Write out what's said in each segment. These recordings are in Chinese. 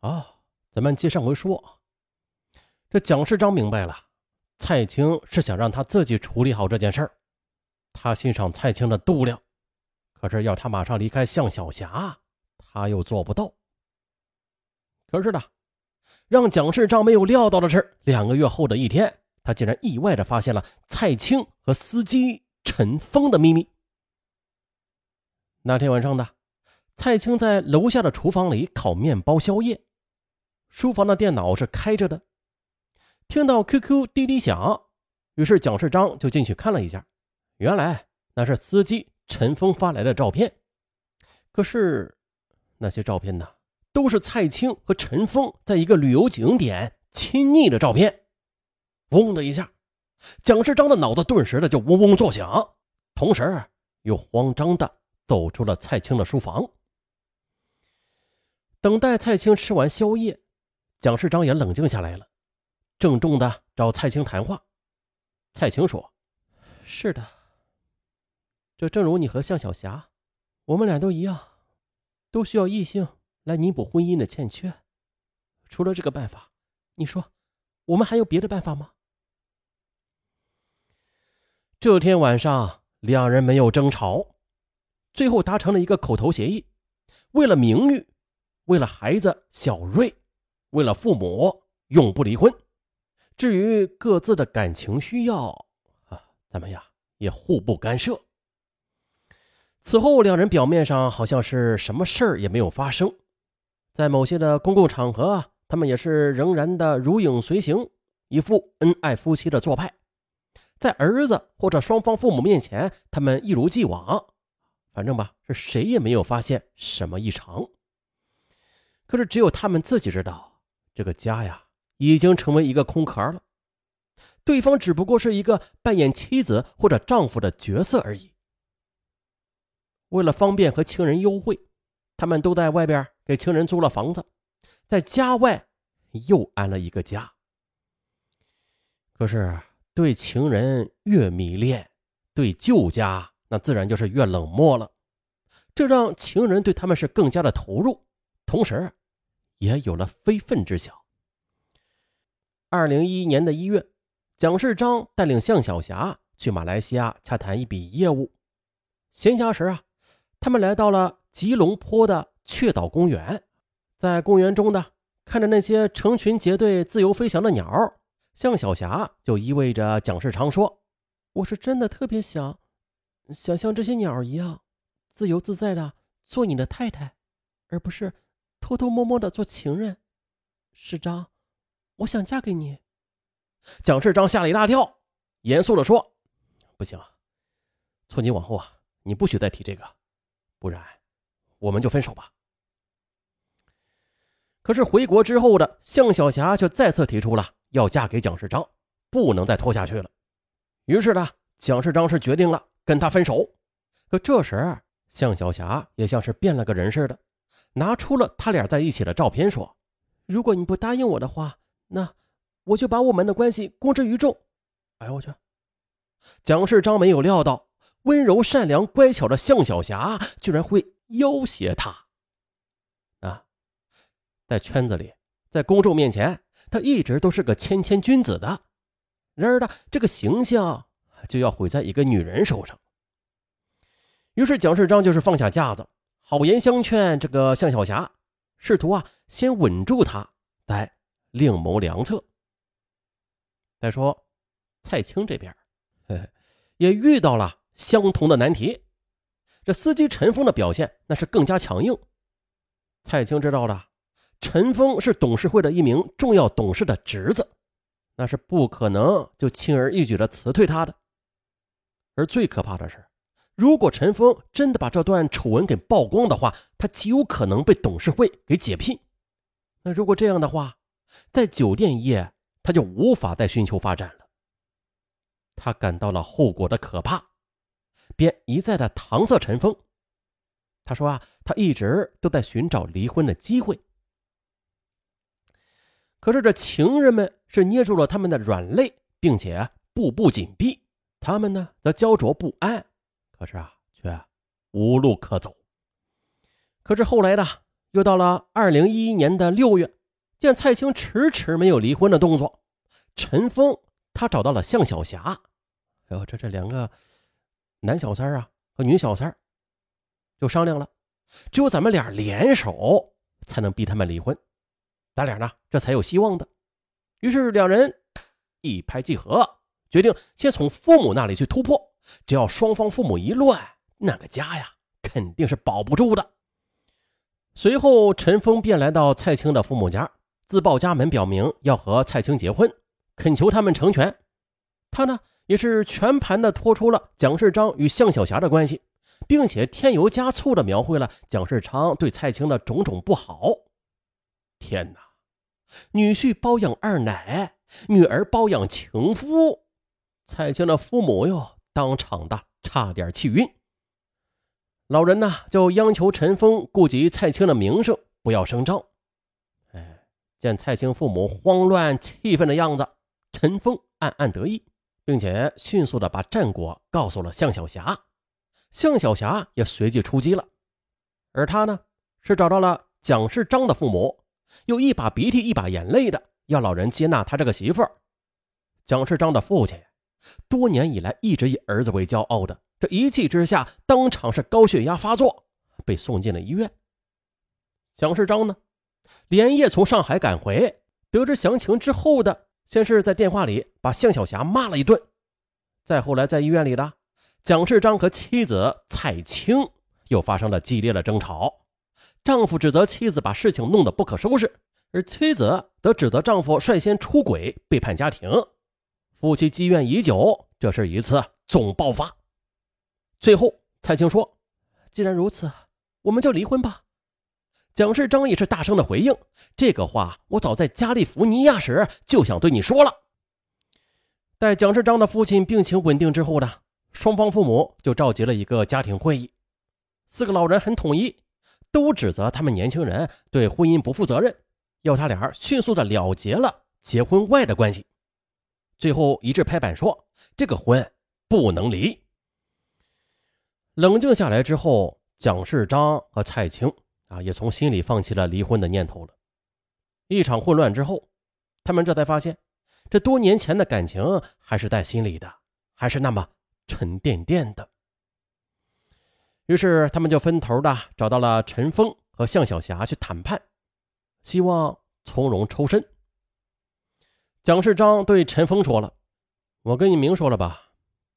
啊，咱们接上回说，这蒋世章明白了，蔡青是想让他自己处理好这件事儿。他欣赏蔡青的度量，可是要他马上离开向小霞，他又做不到。可是呢，让蒋世章没有料到的是，两个月后的一天，他竟然意外的发现了蔡青和司机陈峰的秘密。那天晚上呢，蔡青在楼下的厨房里烤面包宵夜，书房的电脑是开着的，听到 QQ 滴滴响，于是蒋世章就进去看了一下。原来那是司机陈峰发来的照片，可是那些照片呢，都是蔡青和陈峰在一个旅游景点亲昵的照片。嗡的一下，蒋世章的脑子顿时的就嗡嗡作响，同时又慌张的走出了蔡青的书房。等待蔡青吃完宵夜，蒋世章也冷静下来了，郑重的找蔡青谈话。蔡青说：“是的。”这正如你和向小霞，我们俩都一样，都需要异性来弥补婚姻的欠缺。除了这个办法，你说我们还有别的办法吗？这天晚上，两人没有争吵，最后达成了一个口头协议：为了名誉，为了孩子小瑞，为了父母，永不离婚。至于各自的感情需要，啊，咱们呀也互不干涉。此后，两人表面上好像是什么事儿也没有发生，在某些的公共场合，他们也是仍然的如影随形，一副恩爱夫妻的做派。在儿子或者双方父母面前，他们一如既往，反正吧，是谁也没有发现什么异常。可是，只有他们自己知道，这个家呀，已经成为一个空壳了，对方只不过是一个扮演妻子或者丈夫的角色而已。为了方便和情人幽会，他们都在外边给情人租了房子，在家外又安了一个家。可是对情人越迷恋，对旧家那自然就是越冷漠了，这让情人对他们是更加的投入，同时也有了非分之想。二零一一年的一月，蒋世章带领向小霞去马来西亚洽谈一笔业务，闲暇时啊。他们来到了吉隆坡的雀岛公园，在公园中呢，看着那些成群结队自由飞翔的鸟，向小霞就依偎着蒋世昌说：“我是真的特别想，想像这些鸟一样，自由自在的做你的太太，而不是偷偷摸摸的做情人。世章，我想嫁给你。”蒋世章吓了一大跳，严肃的说：“不行，从今往后啊，你不许再提这个。”不然，我们就分手吧。可是回国之后的向小霞却再次提出了要嫁给蒋世章，不能再拖下去了。于是呢，蒋世章是决定了跟他分手。可这时，向小霞也像是变了个人似的，拿出了他俩在一起的照片，说：“如果你不答应我的话，那我就把我们的关系公之于众。”哎呦我去！蒋世章没有料到。温柔、善良、乖巧的向小霞居然会要挟他啊！在圈子里，在公众面前，他一直都是个谦谦君子的。然而呢，这个形象就要毁在一个女人手上。于是蒋世章就是放下架子，好言相劝这个向小霞，试图啊先稳住她，再另谋良策。再说蔡青这边，也遇到了。相同的难题，这司机陈峰的表现那是更加强硬。蔡青知道了，陈峰是董事会的一名重要董事的侄子，那是不可能就轻而易举的辞退他的。而最可怕的是，如果陈峰真的把这段丑闻给曝光的话，他极有可能被董事会给解聘。那如果这样的话，在酒店业他就无法再寻求发展了。他感到了后果的可怕。便一再的搪塞陈峰。他说啊，他一直都在寻找离婚的机会。可是这情人们是捏住了他们的软肋，并且步步紧逼，他们呢则焦灼不安，可是啊却无路可走。可是后来呢，又到了二零一一年的六月，见蔡青迟迟没有离婚的动作，陈峰他找到了向小霞。哎呦，这这两个男小三啊和女小三就商量了，只有咱们俩联手才能逼他们离婚，咱俩呢这才有希望的。于是两人一拍即合，决定先从父母那里去突破。只要双方父母一乱，那个家呀肯定是保不住的。随后，陈峰便来到蔡青的父母家，自报家门，表明要和蔡青结婚，恳求他们成全。他呢，也是全盘的托出了蒋世章与向小霞的关系，并且添油加醋的描绘了蒋世昌对蔡青的种种不好。天哪！女婿包养二奶，女儿包养情夫，蔡青的父母哟，当场的差点气晕。老人呢，就央求陈峰顾及蔡青的名声，不要声张。见蔡青父母慌乱气愤的样子，陈峰暗暗得意，并且迅速的把战果告诉了向小霞。向小霞也随即出击了，而他呢，是找到了蒋世章的父母，又一把鼻涕一把眼泪的要老人接纳他这个媳妇儿。蒋世章的父亲，多年以来一直以儿子为骄傲的。这一气之下，当场是高血压发作，被送进了医院。蒋世章呢，连夜从上海赶回，得知详情之后的，先是在电话里把向小霞骂了一顿，再后来在医院里的蒋世章和妻子蔡青又发生了激烈的争吵，丈夫指责妻子把事情弄得不可收拾，而妻子则指责丈夫率先出轨，背叛家庭，夫妻积怨已久，这是一次总爆发。最后，蔡青说：“既然如此，我们就离婚吧。”蒋世章也是大声的回应：“这个话我早在加利福尼亚时就想对你说了。”待蒋世章的父亲病情稳定之后呢，双方父母就召集了一个家庭会议，四个老人很统一，都指责他们年轻人对婚姻不负责任，要他俩迅速的了结了结婚外的关系。最后一致拍板说：“这个婚不能离。”冷静下来之后，蒋世章和蔡青啊，也从心里放弃了离婚的念头了。一场混乱之后，他们这才发现，这多年前的感情还是在心里的，还是那么沉甸甸的。于是，他们就分头的找到了陈峰和向小霞去谈判，希望从容抽身。蒋世章对陈峰说了：“我跟你明说了吧，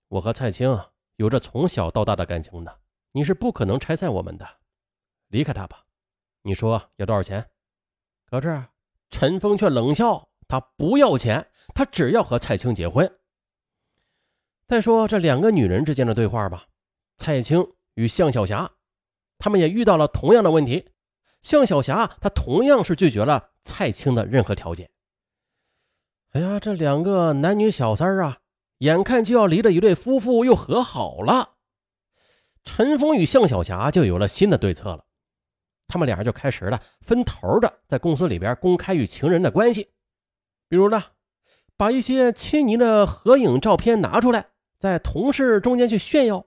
我和蔡青。”有着从小到大的感情的，你是不可能拆散我们的。离开他吧，你说要多少钱？可是陈峰却冷笑，他不要钱，他只要和蔡青结婚。再说这两个女人之间的对话吧，蔡青与向小霞，他们也遇到了同样的问题。向小霞她同样是拒绝了蔡青的任何条件。哎呀，这两个男女小三啊！眼看就要离的一对夫妇又和好了，陈峰与向小霞就有了新的对策了。他们俩就开始了分头的在公司里边公开与情人的关系，比如呢，把一些亲昵的合影照片拿出来，在同事中间去炫耀。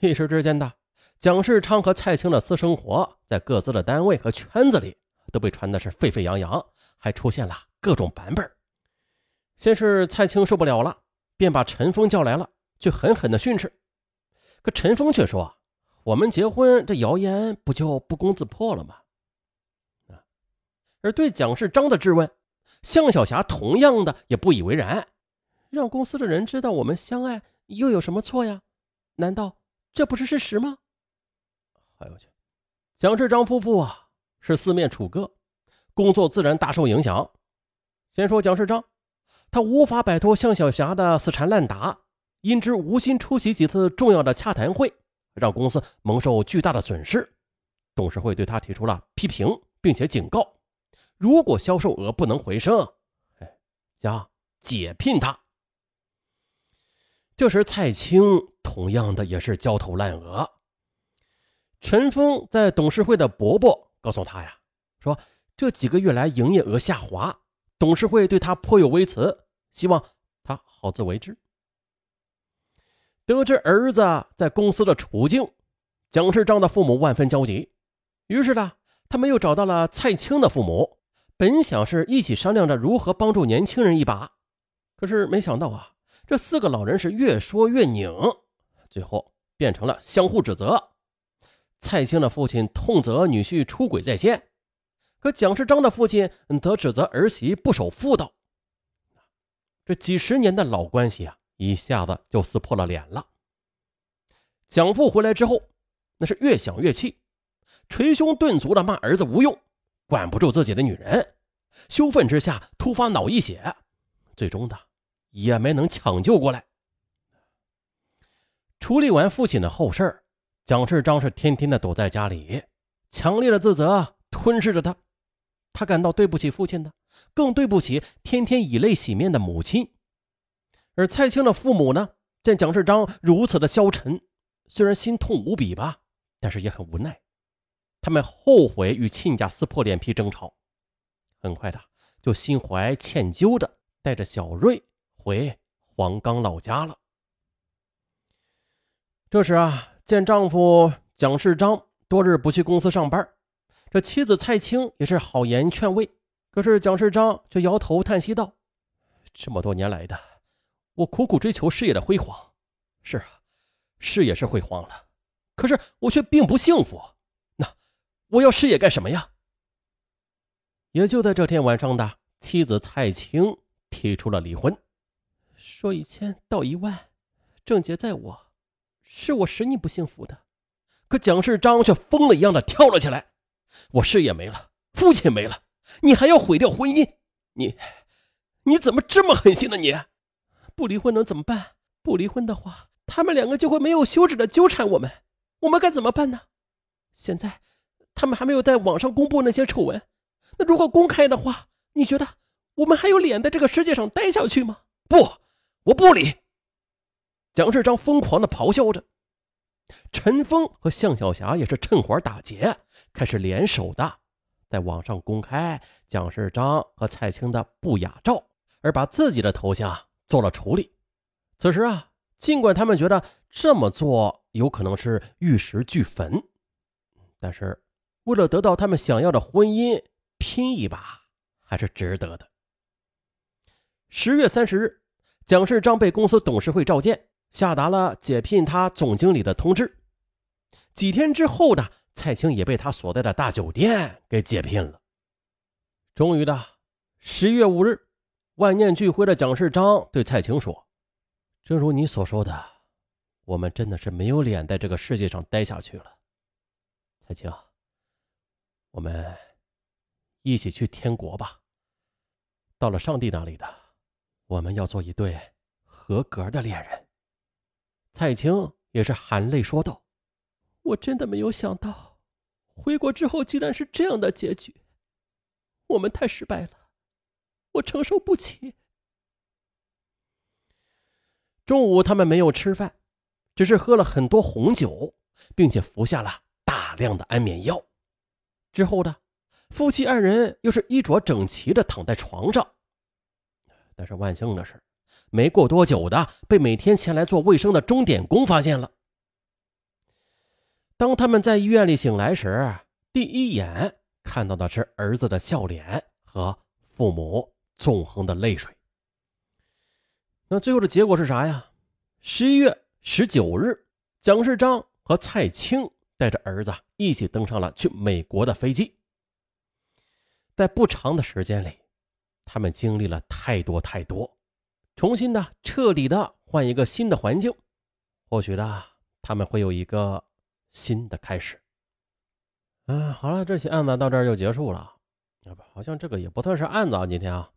一时之间的，蒋世昌和蔡青的私生活在各自的单位和圈子里都被传的是沸沸扬扬，还出现了各种版本。先是蔡青受不了了。便把陈峰叫来了，去狠狠的训斥。可陈峰却说：“我们结婚，这谣言不就不攻自破了吗？”啊而对蒋世章的质问，向小霞同样的也不以为然。让公司的人知道我们相爱，又有什么错呀？难道这不是事实吗？哎呦我去！蒋世章夫妇啊，是四面楚歌，工作自然大受影响。先说蒋世章。他无法摆脱向小霞的死缠烂打，因之无心出席几次重要的洽谈会，让公司蒙受巨大的损失。董事会对他提出了批评，并且警告：如果销售额不能回升，哎，将解聘他。这时，蔡青同样的也是焦头烂额。陈峰在董事会的伯伯告诉他呀，说这几个月来营业额下滑，董事会对他颇有微词。希望他好自为之。得知儿子在公司的处境，蒋世章的父母万分焦急，于是呢，他们又找到了蔡青的父母，本想是一起商量着如何帮助年轻人一把，可是没想到啊，这四个老人是越说越拧，最后变成了相互指责。蔡青的父亲痛责女婿出轨在先，可蒋世章的父亲则指责儿媳不守妇道。这几十年的老关系啊，一下子就撕破了脸了。蒋父回来之后，那是越想越气。捶胸顿足的骂儿子无用，管不住自己的女人，羞愤之下突发脑溢血，最终的也没能抢救过来。处理完父亲的后事蒋世章是天天的躲在家里，强烈的自责吞噬着他，他感到对不起父亲的，更对不起天天以泪洗面的母亲。而蔡青的父母呢，见蒋世章如此的消沉，虽然心痛无比吧，但是也很无奈。他们后悔与亲家撕破脸皮争吵，很快的就心怀歉疚的带着小瑞回黄冈老家了。这时啊，见丈夫蒋世章多日不去公司上班，这妻子蔡青也是好言劝慰，可是蒋世章却摇头叹息道：“这么多年来的，我苦苦追求事业的辉煌，是啊，事业是辉煌了，可是我却并不幸福。”那我要事业干什么呀？也就在这天晚上的，妻子蔡青提出了离婚，说一千道一万，症结在我，是我使你不幸福的。可蒋世章却疯了一样的跳了起来：“我事业没了，父亲没了，你还要毁掉婚姻？你，你怎么这么狠心呢？你不离婚能怎么办？不离婚的话，他们两个就会没有休止的纠缠我们，我们该怎么办呢？现在。”他们还没有在网上公布那些丑闻，那如果公开的话，你觉得我们还有脸在这个世界上待下去吗？不，我不理。蒋世章疯狂的咆哮着，陈峰和向小霞也是趁火打劫，开始联手的在网上公开蒋世章和蔡青的不雅照，而把自己的头像做了处理。此时啊，尽管他们觉得这么做有可能是玉石俱焚，但是。为了得到他们想要的婚姻，拼一把还是值得的。十月三十日，蒋世章被公司董事会召见，下达了解聘他总经理的通知。几天之后的蔡青也被他所在的大酒店给解聘了。终于的，十月五日，万念俱灰的蒋世章对蔡青说：“正如你所说的，我们真的是没有脸在这个世界上待下去了，蔡青。”我们一起去天国吧。到了上帝那里的，我们要做一对合格的恋人。蔡青也是含泪说道：“我真的没有想到，回国之后竟然是这样的结局。我们太失败了，我承受不起。”中午他们没有吃饭，只是喝了很多红酒，并且服下了大量的安眠药。之后呢夫妻二人又是衣着整齐的躺在床上，但是万幸的是，没过多久的被每天前来做卫生的钟点工发现了。当他们在医院里醒来时，第一眼看到的是儿子的笑脸和父母纵横的泪水。那最后的结果是啥呀？十一月十九日，蒋世章和蔡青。带着儿子一起登上了去美国的飞机。在不长的时间里，他们经历了太多太多，重新的、彻底的换一个新的环境，或许呢，他们会有一个新的开始。嗯，好了，这起案子到这儿就结束了。啊不，好像这个也不算是案子啊，今天啊，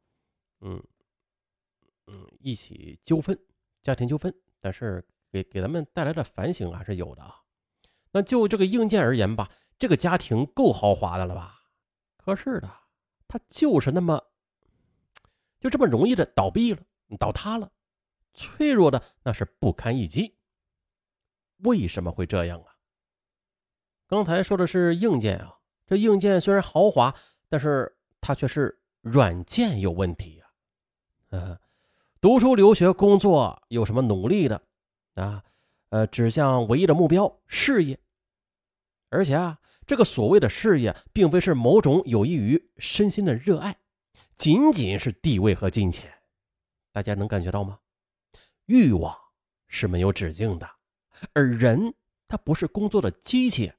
嗯嗯，一起纠纷，家庭纠纷，但是给给咱们带来的反省还是有的啊。那就这个硬件而言吧，这个家庭够豪华的了吧？可是的，他就是那么，就这么容易的倒闭了，倒塌了，脆弱的那是不堪一击。为什么会这样啊？刚才说的是硬件啊，这硬件虽然豪华，但是它却是软件有问题。嗯，读书、留学、工作有什么努力的啊？呃，指向唯一的目标事业。而且啊，这个所谓的事业，并非是某种有益于身心的热爱，仅仅是地位和金钱。大家能感觉到吗？欲望是没有止境的，而人他不是工作的机器，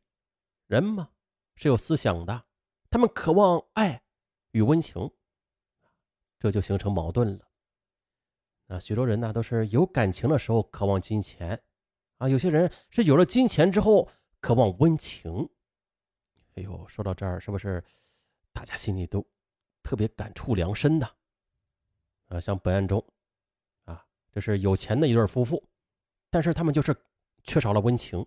人嘛是有思想的，他们渴望爱与温情，这就形成矛盾了。啊，许多人呢都是有感情的时候渴望金钱，啊，有些人是有了金钱之后。渴望温情，哎呦，说到这儿，是不是大家心里都特别感触良深的？啊，像本案中，啊，这是有钱的一对夫妇，但是他们就是缺少了温情。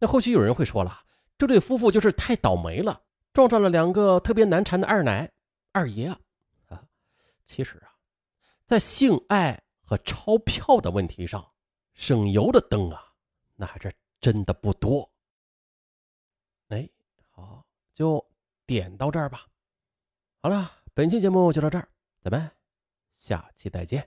那或许有人会说了，这对夫妇就是太倒霉了，撞上了两个特别难缠的二奶、二爷！其实啊，在性爱和钞票的问题上，省油的灯啊，那还是。真的不多，哎，好，就点到这儿吧。好了，本期节目就到这儿，咱们下期再见。